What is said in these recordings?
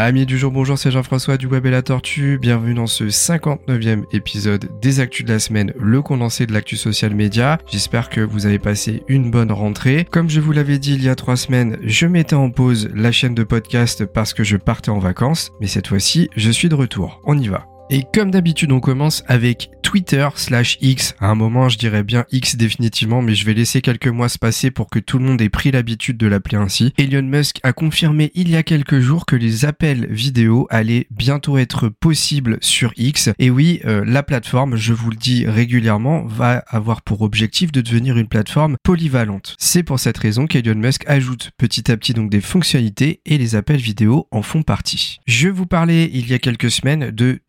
Amis du jour, bonjour, c'est Jean-François du Web et la Tortue. Bienvenue dans ce 59e épisode des Actus de la semaine, le condensé de l'actu social média. J'espère que vous avez passé une bonne rentrée. Comme je vous l'avais dit il y a trois semaines, je mettais en pause la chaîne de podcast parce que je partais en vacances. Mais cette fois-ci, je suis de retour. On y va. Et comme d'habitude, on commence avec Twitter slash X. À un moment, je dirais bien X définitivement, mais je vais laisser quelques mois se passer pour que tout le monde ait pris l'habitude de l'appeler ainsi. Elon Musk a confirmé il y a quelques jours que les appels vidéo allaient bientôt être possibles sur X. Et oui, euh, la plateforme, je vous le dis régulièrement, va avoir pour objectif de devenir une plateforme polyvalente. C'est pour cette raison qu'Elon Musk ajoute petit à petit donc des fonctionnalités et les appels vidéo en font partie. Je vous parlais il y a quelques semaines de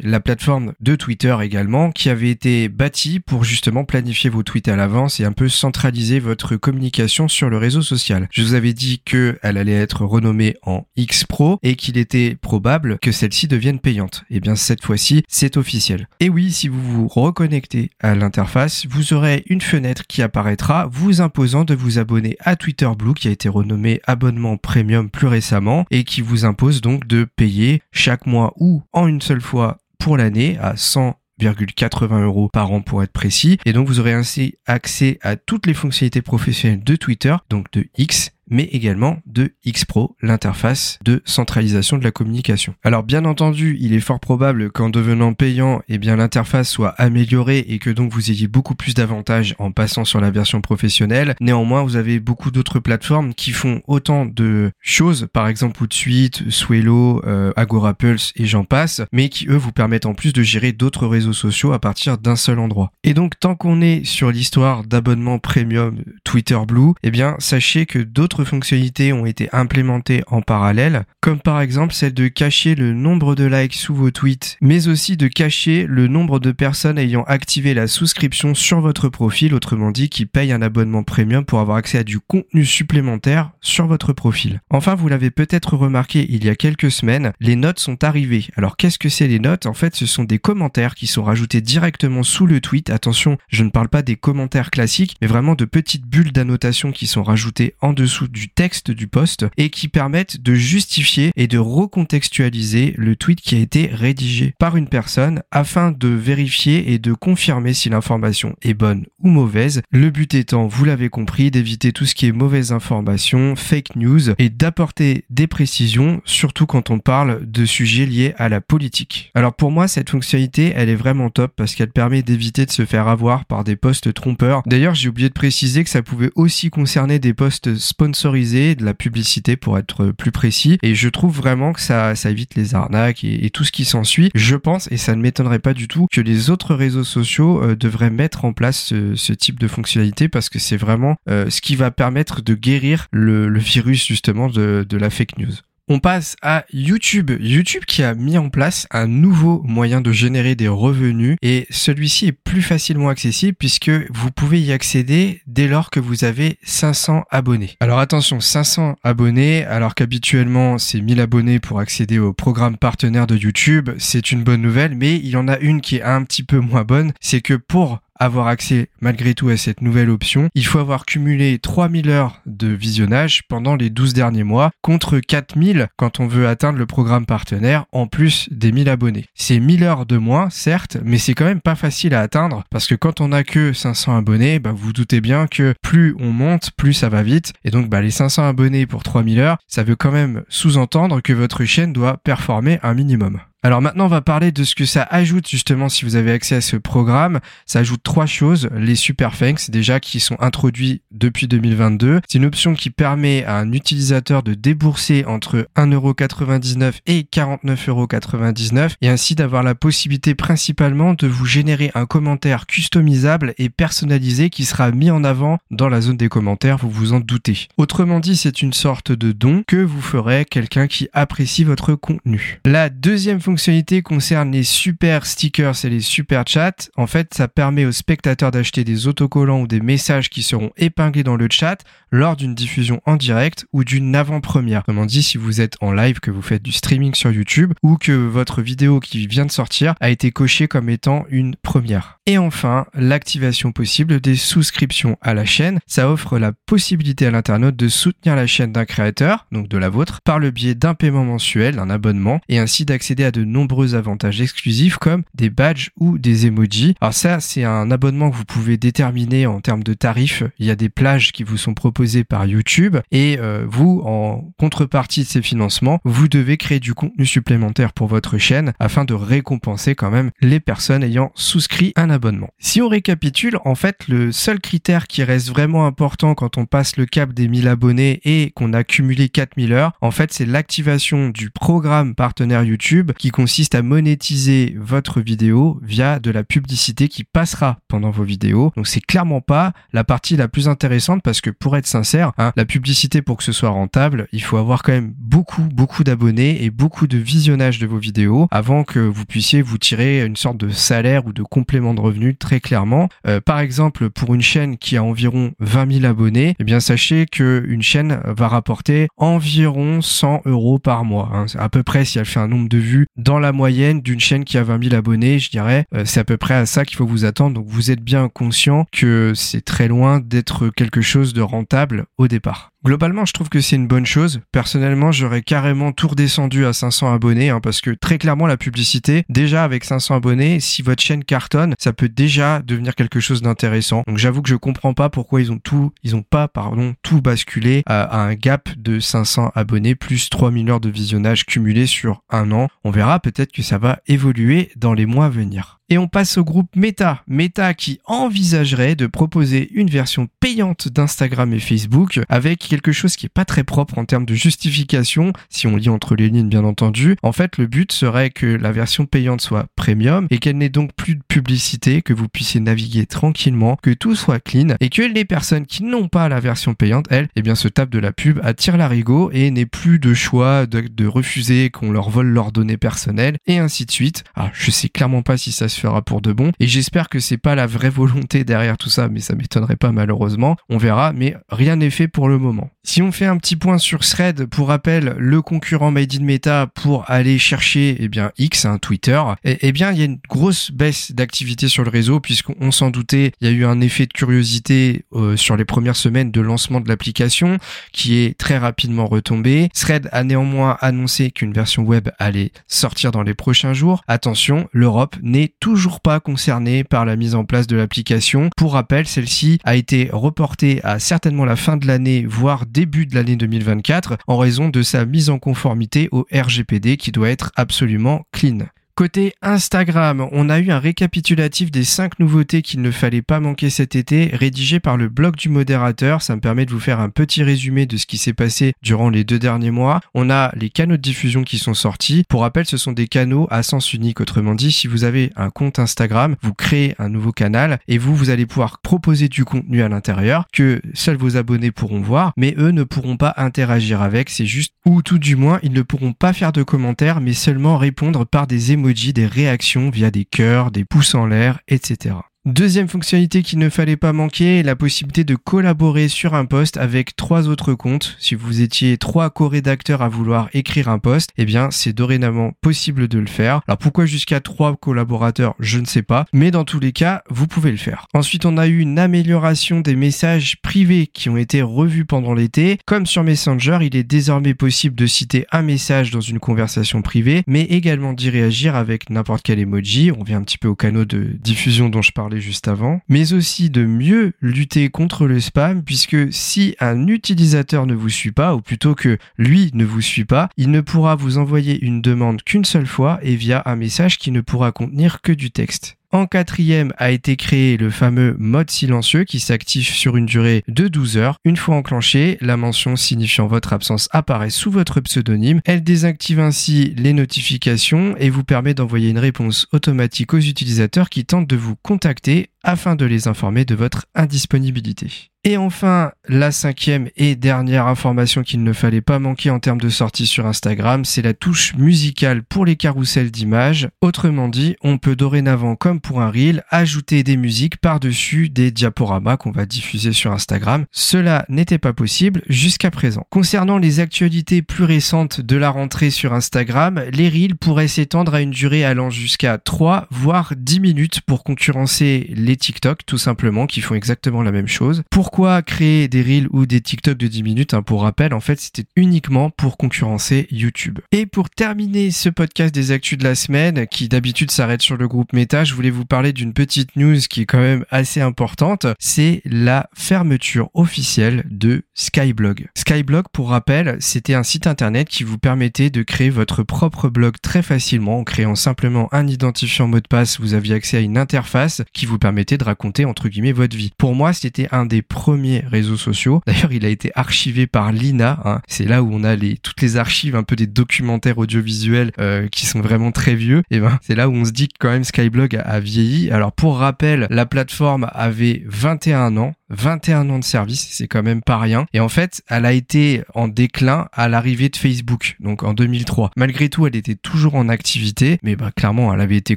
La plateforme de Twitter également, qui avait été bâtie pour justement planifier vos tweets à l'avance et un peu centraliser votre communication sur le réseau social. Je vous avais dit qu'elle allait être renommée en X Pro et qu'il était probable que celle-ci devienne payante. Et eh bien cette fois-ci, c'est officiel. Et oui, si vous vous reconnectez à l'interface, vous aurez une fenêtre qui apparaîtra vous imposant de vous abonner à Twitter Blue qui a été renommé abonnement premium plus récemment et qui vous impose donc de payer chaque mois ou en une seule fois pour l'année à 100,80 euros par an pour être précis. Et donc vous aurez ainsi accès à toutes les fonctionnalités professionnelles de Twitter, donc de X, mais également de X-Pro, l'interface de centralisation de la communication. Alors bien entendu, il est fort probable qu'en devenant payant, eh bien l'interface soit améliorée et que donc vous ayez beaucoup plus d'avantages en passant sur la version professionnelle. Néanmoins, vous avez beaucoup d'autres plateformes qui font autant de choses, par exemple Hootsuite, Swello, euh, Agora Pulse et j'en passe, mais qui eux vous permettent en plus de gérer d'autres réseaux sociaux à partir d'un seul endroit. Et donc tant qu'on est sur l'histoire d'abonnement premium Twitter Blue, eh bien sachez que d'autres fonctionnalités ont été implémentées en parallèle, comme par exemple celle de cacher le nombre de likes sous vos tweets, mais aussi de cacher le nombre de personnes ayant activé la souscription sur votre profil, autrement dit qui payent un abonnement premium pour avoir accès à du contenu supplémentaire sur votre profil. Enfin, vous l'avez peut-être remarqué il y a quelques semaines, les notes sont arrivées. Alors qu'est-ce que c'est les notes? En fait, ce sont des commentaires qui sont rajoutés directement sous le tweet. Attention, je ne parle pas des commentaires classiques, mais vraiment de petites bulles d'annotation qui sont rajoutées en dessous du texte du post et qui permettent de justifier et de recontextualiser le tweet qui a été rédigé par une personne afin de vérifier et de confirmer si l'information est bonne ou mauvaise. Le but étant, vous l'avez compris, d'éviter tout ce qui est mauvaise information, fake news et d'apporter des précisions, surtout quand on parle de sujets liés à la politique. Alors pour moi, cette fonctionnalité, elle est vraiment top parce qu'elle permet d'éviter de se faire avoir par des posts trompeurs. D'ailleurs, j'ai oublié de préciser que ça pouvait aussi concerner des posts de la publicité pour être plus précis. Et je trouve vraiment que ça, ça évite les arnaques et, tout ce qui s'ensuit. Je pense, et ça ne m'étonnerait pas du tout, que les autres réseaux sociaux euh, devraient mettre en place ce, type de fonctionnalité parce que c'est vraiment euh, ce qui va permettre de guérir le, virus justement de la fake news. On passe à YouTube. YouTube qui a mis en place un nouveau moyen de générer des revenus et celui-ci est plus facilement accessible puisque vous pouvez y accéder dès lors que vous avez 500 abonnés. Alors attention, 500 abonnés alors qu'habituellement c'est 1000 abonnés pour accéder au programme partenaire de YouTube. C'est une bonne nouvelle mais il y en a une qui est un petit peu moins bonne. C'est que pour avoir accès malgré tout à cette nouvelle option, il faut avoir cumulé 3000 heures de visionnage pendant les 12 derniers mois contre 4000 quand on veut atteindre le programme partenaire en plus des 1000 abonnés. C'est 1000 heures de moins, certes, mais c'est quand même pas facile à atteindre parce que quand on a que 500 abonnés, bah, vous, vous doutez bien que plus on monte, plus ça va vite. Et donc, bah, les 500 abonnés pour 3000 heures, ça veut quand même sous-entendre que votre chaîne doit performer un minimum. Alors maintenant, on va parler de ce que ça ajoute justement si vous avez accès à ce programme. Ça ajoute trois choses. Les super thanks déjà qui sont introduits depuis 2022. C'est une option qui permet à un utilisateur de débourser entre 1,99€ et 49,99€ et ainsi d'avoir la possibilité principalement de vous générer un commentaire customisable et personnalisé qui sera mis en avant dans la zone des commentaires, vous vous en doutez. Autrement dit, c'est une sorte de don que vous ferez quelqu'un qui apprécie votre contenu. La deuxième fonctionnalité concerne les super stickers et les super chats. En fait, ça permet aux spectateurs d'acheter des autocollants ou des messages qui seront épinglés dans le chat lors d'une diffusion en direct ou d'une avant-première. Comment dit, si vous êtes en live, que vous faites du streaming sur YouTube ou que votre vidéo qui vient de sortir a été cochée comme étant une première. Et enfin, l'activation possible des souscriptions à la chaîne. Ça offre la possibilité à l'internaute de soutenir la chaîne d'un créateur, donc de la vôtre, par le biais d'un paiement mensuel, d'un abonnement, et ainsi d'accéder à de nombreux avantages exclusifs comme des badges ou des emojis. Alors ça, c'est un abonnement que vous pouvez déterminer en termes de tarifs. Il y a des plages qui vous sont proposées par YouTube et euh, vous, en contrepartie de ces financements, vous devez créer du contenu supplémentaire pour votre chaîne afin de récompenser quand même les personnes ayant souscrit un abonnement si on récapitule, en fait, le seul critère qui reste vraiment important quand on passe le cap des 1000 abonnés et qu'on a cumulé 4000 heures, en fait, c'est l'activation du programme partenaire YouTube qui consiste à monétiser votre vidéo via de la publicité qui passera pendant vos vidéos. Donc c'est clairement pas la partie la plus intéressante parce que pour être sincère, hein, la publicité pour que ce soit rentable, il faut avoir quand même beaucoup, beaucoup d'abonnés et beaucoup de visionnage de vos vidéos avant que vous puissiez vous tirer une sorte de salaire ou de complément de très clairement. Euh, par exemple, pour une chaîne qui a environ 20 000 abonnés, eh bien sachez que une chaîne va rapporter environ 100 euros par mois. Hein. À peu près si elle fait un nombre de vues dans la moyenne d'une chaîne qui a 20 000 abonnés, je dirais, euh, c'est à peu près à ça qu'il faut vous attendre. Donc vous êtes bien conscient que c'est très loin d'être quelque chose de rentable au départ. Globalement, je trouve que c'est une bonne chose. Personnellement, j'aurais carrément tout redescendu à 500 abonnés, hein, parce que très clairement, la publicité, déjà avec 500 abonnés, si votre chaîne cartonne, ça peut déjà devenir quelque chose d'intéressant. Donc j'avoue que je comprends pas pourquoi ils ont tout, ils ont pas, pardon, tout basculé à, un gap de 500 abonnés plus 3000 heures de visionnage cumulé sur un an. On verra peut-être que ça va évoluer dans les mois à venir. Et on passe au groupe Meta. Meta qui envisagerait de proposer une version payante d'Instagram et Facebook avec quelque chose qui est pas très propre en termes de justification, si on lit entre les lignes bien entendu. En fait, le but serait que la version payante soit premium et qu'elle n'ait donc plus de publicité, que vous puissiez naviguer tranquillement, que tout soit clean et que les personnes qui n'ont pas la version payante, elles, eh bien, se tapent de la pub, attirent l'arigot et n'aient plus de choix de, refuser qu'on leur vole leurs données personnelles et ainsi de suite. Ah, je sais clairement pas si ça se fera pour de bon. Et j'espère que c'est pas la vraie volonté derrière tout ça, mais ça m'étonnerait pas malheureusement. On verra, mais rien n'est fait pour le moment. Si on fait un petit point sur Thread, pour rappel, le concurrent Made in Meta pour aller chercher, eh bien, X, un Twitter, eh, eh, bien, il y a une grosse baisse d'activité sur le réseau puisqu'on s'en doutait, il y a eu un effet de curiosité euh, sur les premières semaines de lancement de l'application qui est très rapidement retombé. Thread a néanmoins annoncé qu'une version web allait sortir dans les prochains jours. Attention, l'Europe n'est toujours pas concernée par la mise en place de l'application. Pour rappel, celle-ci a été reportée à certainement la fin de l'année, voire début de l'année 2024 en raison de sa mise en conformité au RGPD qui doit être absolument clean. Côté Instagram, on a eu un récapitulatif des 5 nouveautés qu'il ne fallait pas manquer cet été, rédigé par le blog du modérateur. Ça me permet de vous faire un petit résumé de ce qui s'est passé durant les deux derniers mois. On a les canaux de diffusion qui sont sortis. Pour rappel, ce sont des canaux à sens unique. Autrement dit, si vous avez un compte Instagram, vous créez un nouveau canal et vous, vous allez pouvoir proposer du contenu à l'intérieur que seuls vos abonnés pourront voir, mais eux ne pourront pas interagir avec. C'est juste, ou tout du moins, ils ne pourront pas faire de commentaires, mais seulement répondre par des émotions des réactions via des cœurs, des pouces en l'air, etc. Deuxième fonctionnalité qu'il ne fallait pas manquer, la possibilité de collaborer sur un post avec trois autres comptes. Si vous étiez trois co-rédacteurs à vouloir écrire un post, eh bien c'est dorénavant possible de le faire. Alors pourquoi jusqu'à trois collaborateurs, je ne sais pas, mais dans tous les cas, vous pouvez le faire. Ensuite, on a eu une amélioration des messages privés qui ont été revus pendant l'été. Comme sur Messenger, il est désormais possible de citer un message dans une conversation privée, mais également d'y réagir avec n'importe quel emoji. On vient un petit peu au canot de diffusion dont je parle juste avant, mais aussi de mieux lutter contre le spam, puisque si un utilisateur ne vous suit pas, ou plutôt que lui ne vous suit pas, il ne pourra vous envoyer une demande qu'une seule fois et via un message qui ne pourra contenir que du texte. En quatrième a été créé le fameux mode silencieux qui s'active sur une durée de 12 heures. Une fois enclenché, la mention signifiant votre absence apparaît sous votre pseudonyme. Elle désactive ainsi les notifications et vous permet d'envoyer une réponse automatique aux utilisateurs qui tentent de vous contacter afin de les informer de votre indisponibilité. Et enfin, la cinquième et dernière information qu'il ne fallait pas manquer en termes de sortie sur Instagram, c'est la touche musicale pour les carousels d'images. Autrement dit, on peut dorénavant, comme pour un reel, ajouter des musiques par-dessus des diaporamas qu'on va diffuser sur Instagram. Cela n'était pas possible jusqu'à présent. Concernant les actualités plus récentes de la rentrée sur Instagram, les reels pourraient s'étendre à une durée allant jusqu'à 3 voire 10 minutes pour concurrencer les TikTok tout simplement qui font exactement la même chose. Pourquoi créer des reels ou des TikTok de 10 minutes hein, Pour rappel, en fait, c'était uniquement pour concurrencer YouTube. Et pour terminer ce podcast des actus de la semaine, qui d'habitude s'arrête sur le groupe Meta, je voulais vous parler d'une petite news qui est quand même assez importante. C'est la fermeture officielle de Skyblog. Skyblog, pour rappel, c'était un site internet qui vous permettait de créer votre propre blog très facilement en créant simplement un identifiant mot de passe. Vous aviez accès à une interface qui vous de raconter entre guillemets votre vie. Pour moi, c'était un des premiers réseaux sociaux. D'ailleurs, il a été archivé par l'INA. Hein. C'est là où on a les, toutes les archives un peu des documentaires audiovisuels euh, qui sont vraiment très vieux. Et ben, c'est là où on se dit que quand même Skyblog a vieilli. Alors pour rappel, la plateforme avait 21 ans 21 ans de service, c'est quand même pas rien. Et en fait, elle a été en déclin à l'arrivée de Facebook, donc en 2003. Malgré tout, elle était toujours en activité, mais bah, clairement, elle avait été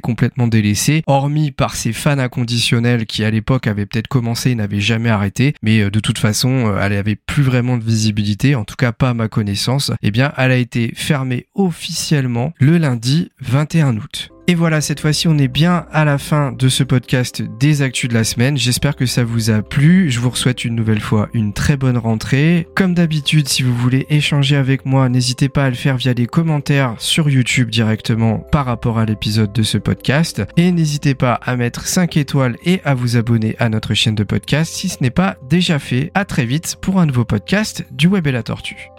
complètement délaissée, hormis par ses fans inconditionnels qui à l'époque avaient peut-être commencé et n'avaient jamais arrêté. Mais euh, de toute façon, euh, elle avait plus vraiment de visibilité, en tout cas pas à ma connaissance. Eh bien, elle a été fermée officiellement le lundi 21 août. Et voilà, cette fois-ci, on est bien à la fin de ce podcast des actus de la semaine. J'espère que ça vous a plu. Je vous souhaite une nouvelle fois une très bonne rentrée. Comme d'habitude, si vous voulez échanger avec moi, n'hésitez pas à le faire via les commentaires sur YouTube directement par rapport à l'épisode de ce podcast. Et n'hésitez pas à mettre 5 étoiles et à vous abonner à notre chaîne de podcast si ce n'est pas déjà fait. À très vite pour un nouveau podcast du Web et la Tortue.